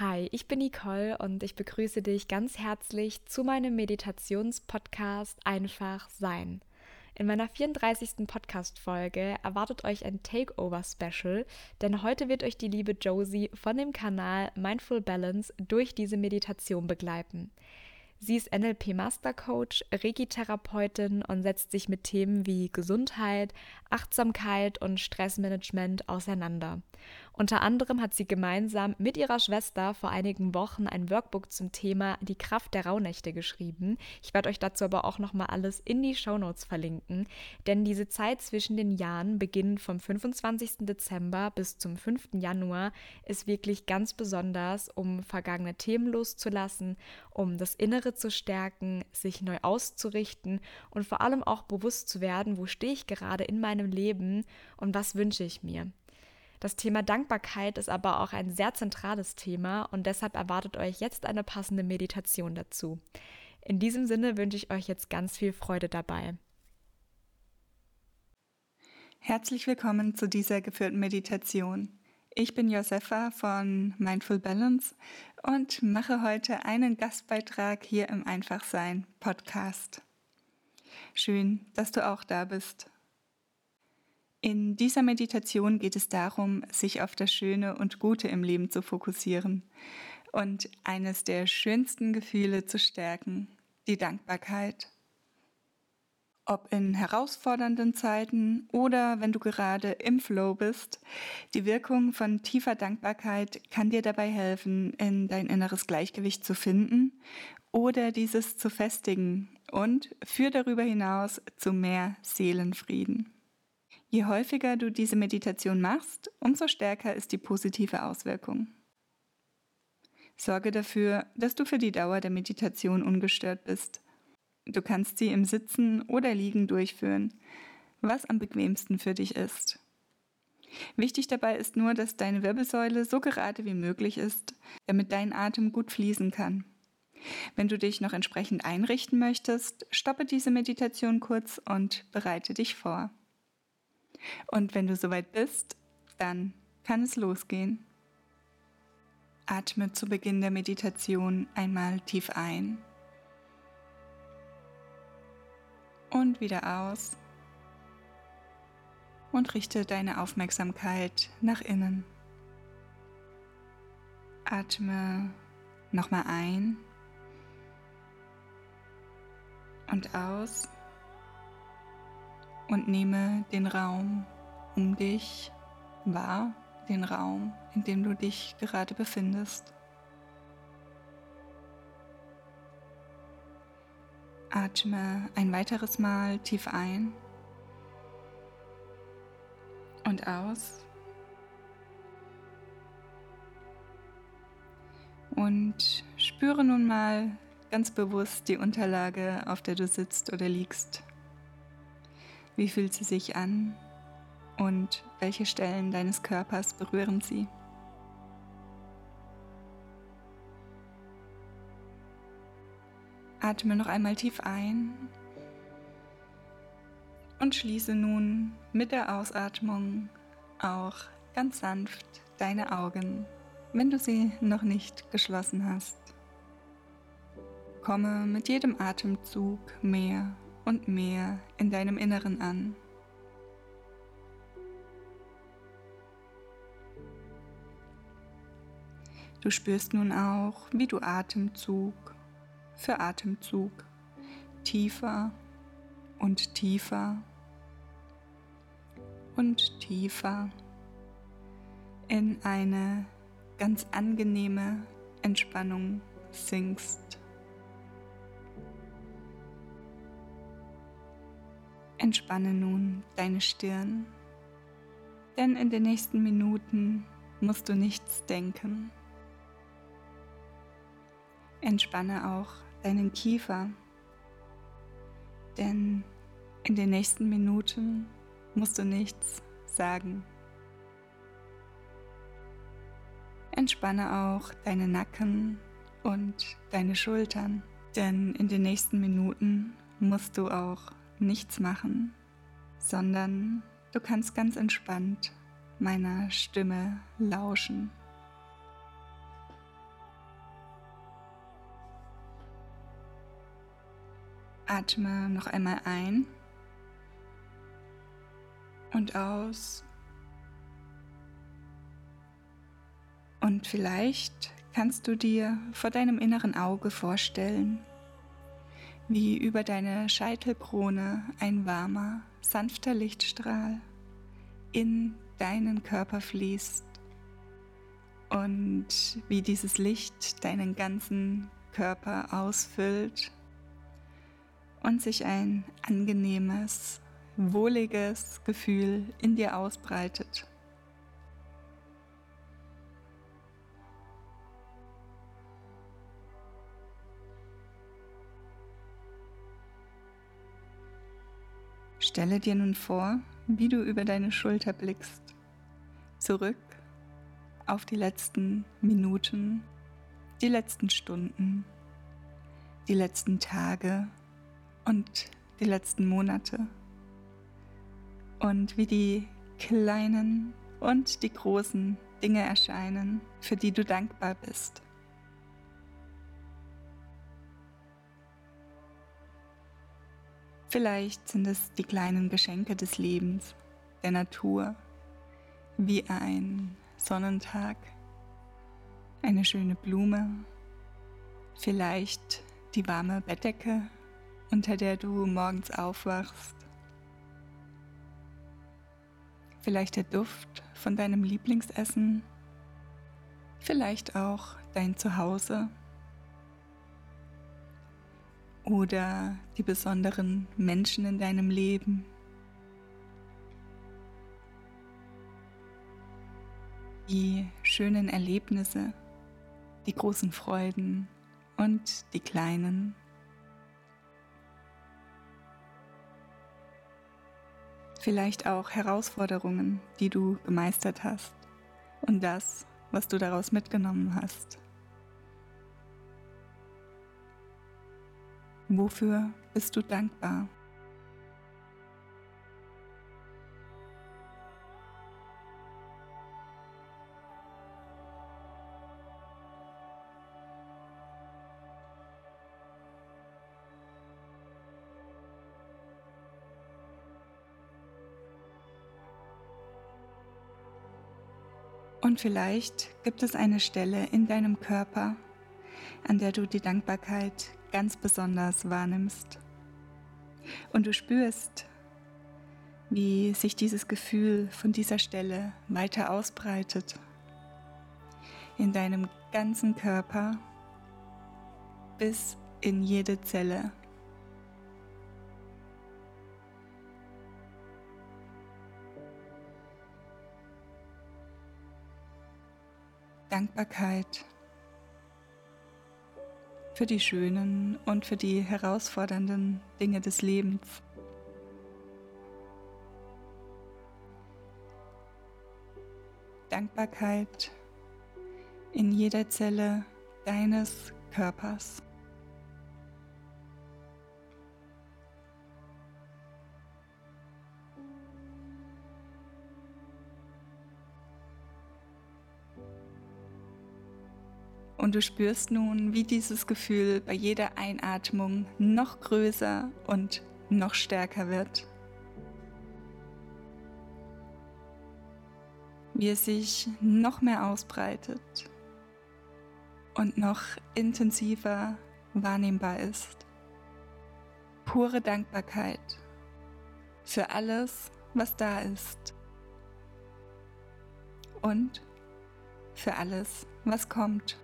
Hi, ich bin Nicole und ich begrüße dich ganz herzlich zu meinem Meditationspodcast Einfach Sein. In meiner 34. Podcast-Folge erwartet euch ein Takeover-Special, denn heute wird euch die liebe Josie von dem Kanal Mindful Balance durch diese Meditation begleiten. Sie ist NLP Master Coach, Reiki-Therapeutin und setzt sich mit Themen wie Gesundheit, Achtsamkeit und Stressmanagement auseinander. Unter anderem hat sie gemeinsam mit ihrer Schwester vor einigen Wochen ein Workbook zum Thema Die Kraft der Rauhnächte geschrieben. Ich werde euch dazu aber auch nochmal alles in die Shownotes verlinken, denn diese Zeit zwischen den Jahren, beginnend vom 25. Dezember bis zum 5. Januar, ist wirklich ganz besonders, um vergangene Themen loszulassen, um das Innere zu stärken, sich neu auszurichten und vor allem auch bewusst zu werden, wo stehe ich gerade in meinem Leben und was wünsche ich mir. Das Thema Dankbarkeit ist aber auch ein sehr zentrales Thema und deshalb erwartet euch jetzt eine passende Meditation dazu. In diesem Sinne wünsche ich euch jetzt ganz viel Freude dabei. Herzlich willkommen zu dieser geführten Meditation. Ich bin Josefa von Mindful Balance und mache heute einen Gastbeitrag hier im Einfachsein Podcast. Schön, dass du auch da bist. In dieser Meditation geht es darum, sich auf das Schöne und Gute im Leben zu fokussieren und eines der schönsten Gefühle zu stärken, die Dankbarkeit. Ob in herausfordernden Zeiten oder wenn du gerade im Flow bist, die Wirkung von tiefer Dankbarkeit kann dir dabei helfen, in dein inneres Gleichgewicht zu finden oder dieses zu festigen und führt darüber hinaus zu mehr Seelenfrieden. Je häufiger du diese Meditation machst, umso stärker ist die positive Auswirkung. Sorge dafür, dass du für die Dauer der Meditation ungestört bist. Du kannst sie im Sitzen oder Liegen durchführen, was am bequemsten für dich ist. Wichtig dabei ist nur, dass deine Wirbelsäule so gerade wie möglich ist, damit dein Atem gut fließen kann. Wenn du dich noch entsprechend einrichten möchtest, stoppe diese Meditation kurz und bereite dich vor. Und wenn du soweit bist, dann kann es losgehen. Atme zu Beginn der Meditation einmal tief ein und wieder aus und richte deine Aufmerksamkeit nach innen. Atme nochmal ein und aus und nehme den Raum um dich wahr, den Raum, in dem du dich gerade befindest. Atme ein weiteres Mal tief ein und aus. Und spüre nun mal ganz bewusst die Unterlage, auf der du sitzt oder liegst. Wie fühlt sie sich an und welche Stellen deines Körpers berühren sie? Atme noch einmal tief ein und schließe nun mit der Ausatmung auch ganz sanft deine Augen, wenn du sie noch nicht geschlossen hast. Komme mit jedem Atemzug mehr und mehr in deinem Inneren an. Du spürst nun auch, wie du Atemzug für Atemzug tiefer und tiefer und tiefer in eine ganz angenehme Entspannung sinkst. Entspanne nun deine Stirn, denn in den nächsten Minuten musst du nichts denken. Entspanne auch deinen Kiefer, denn in den nächsten Minuten musst du nichts sagen. Entspanne auch deine Nacken und deine Schultern, denn in den nächsten Minuten musst du auch nichts machen, sondern du kannst ganz entspannt meiner Stimme lauschen. Atme noch einmal ein und aus. Und vielleicht kannst du dir vor deinem inneren Auge vorstellen, wie über deine Scheitelkrone ein warmer, sanfter Lichtstrahl in deinen Körper fließt und wie dieses Licht deinen ganzen Körper ausfüllt und sich ein angenehmes, wohliges Gefühl in dir ausbreitet. Stelle dir nun vor, wie du über deine Schulter blickst, zurück auf die letzten Minuten, die letzten Stunden, die letzten Tage und die letzten Monate und wie die kleinen und die großen Dinge erscheinen, für die du dankbar bist. Vielleicht sind es die kleinen Geschenke des Lebens, der Natur, wie ein Sonnentag, eine schöne Blume, vielleicht die warme Bettdecke, unter der du morgens aufwachst, vielleicht der Duft von deinem Lieblingsessen, vielleicht auch dein Zuhause oder die besonderen Menschen in deinem Leben. Die schönen Erlebnisse, die großen Freuden und die kleinen. Vielleicht auch Herausforderungen, die du gemeistert hast und das, was du daraus mitgenommen hast. Wofür bist du dankbar? Und vielleicht gibt es eine Stelle in deinem Körper, an der du die Dankbarkeit ganz besonders wahrnimmst. Und du spürst, wie sich dieses Gefühl von dieser Stelle weiter ausbreitet in deinem ganzen Körper bis in jede Zelle. Dankbarkeit für die schönen und für die herausfordernden Dinge des Lebens. Dankbarkeit in jeder Zelle deines Körpers. Und du spürst nun, wie dieses Gefühl bei jeder Einatmung noch größer und noch stärker wird. Wie es sich noch mehr ausbreitet und noch intensiver wahrnehmbar ist. Pure Dankbarkeit für alles, was da ist. Und für alles, was kommt.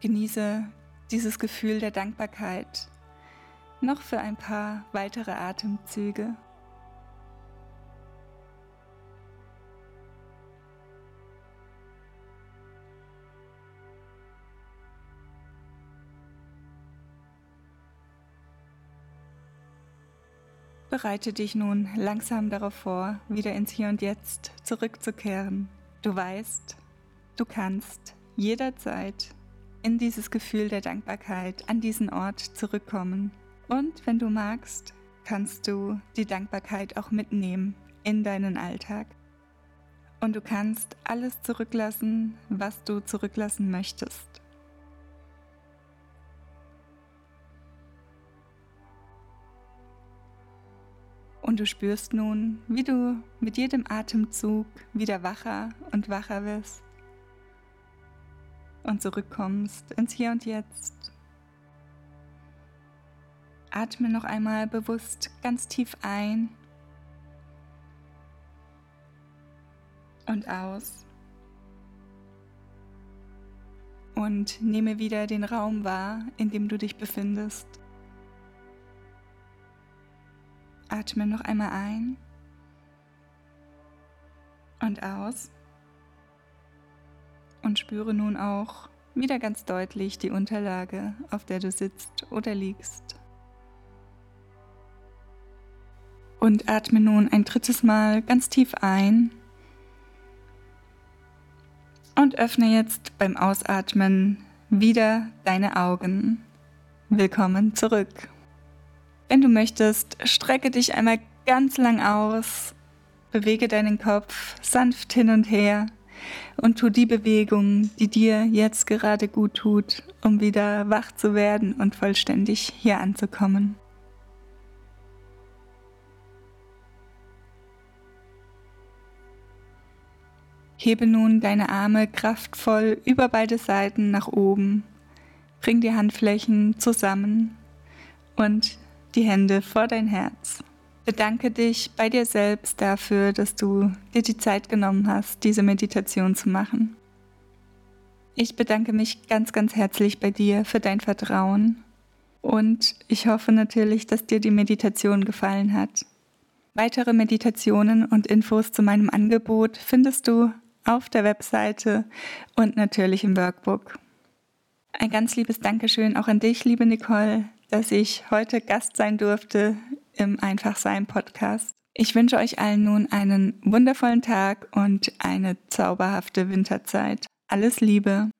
Genieße dieses Gefühl der Dankbarkeit noch für ein paar weitere Atemzüge. Bereite dich nun langsam darauf vor, wieder ins Hier und Jetzt zurückzukehren. Du weißt, du kannst jederzeit in dieses Gefühl der Dankbarkeit, an diesen Ort zurückkommen. Und wenn du magst, kannst du die Dankbarkeit auch mitnehmen in deinen Alltag. Und du kannst alles zurücklassen, was du zurücklassen möchtest. Und du spürst nun, wie du mit jedem Atemzug wieder wacher und wacher wirst und zurückkommst ins Hier und Jetzt. Atme noch einmal bewusst ganz tief ein und aus. Und nehme wieder den Raum wahr, in dem du dich befindest. Atme noch einmal ein und aus und spüre nun auch wieder ganz deutlich die Unterlage, auf der du sitzt oder liegst. Und atme nun ein drittes Mal ganz tief ein und öffne jetzt beim Ausatmen wieder deine Augen. Willkommen zurück. Wenn du möchtest, strecke dich einmal ganz lang aus, bewege deinen Kopf sanft hin und her und tu die Bewegung, die dir jetzt gerade gut tut, um wieder wach zu werden und vollständig hier anzukommen. Hebe nun deine Arme kraftvoll über beide Seiten nach oben. Bring die Handflächen zusammen und die Hände vor dein Herz. Bedanke dich bei dir selbst dafür, dass du dir die Zeit genommen hast, diese Meditation zu machen. Ich bedanke mich ganz, ganz herzlich bei dir für dein Vertrauen und ich hoffe natürlich, dass dir die Meditation gefallen hat. Weitere Meditationen und Infos zu meinem Angebot findest du auf der Webseite und natürlich im Workbook. Ein ganz liebes Dankeschön auch an dich, liebe Nicole, dass ich heute Gast sein durfte im Einfachsein Podcast. Ich wünsche euch allen nun einen wundervollen Tag und eine zauberhafte Winterzeit. Alles Liebe.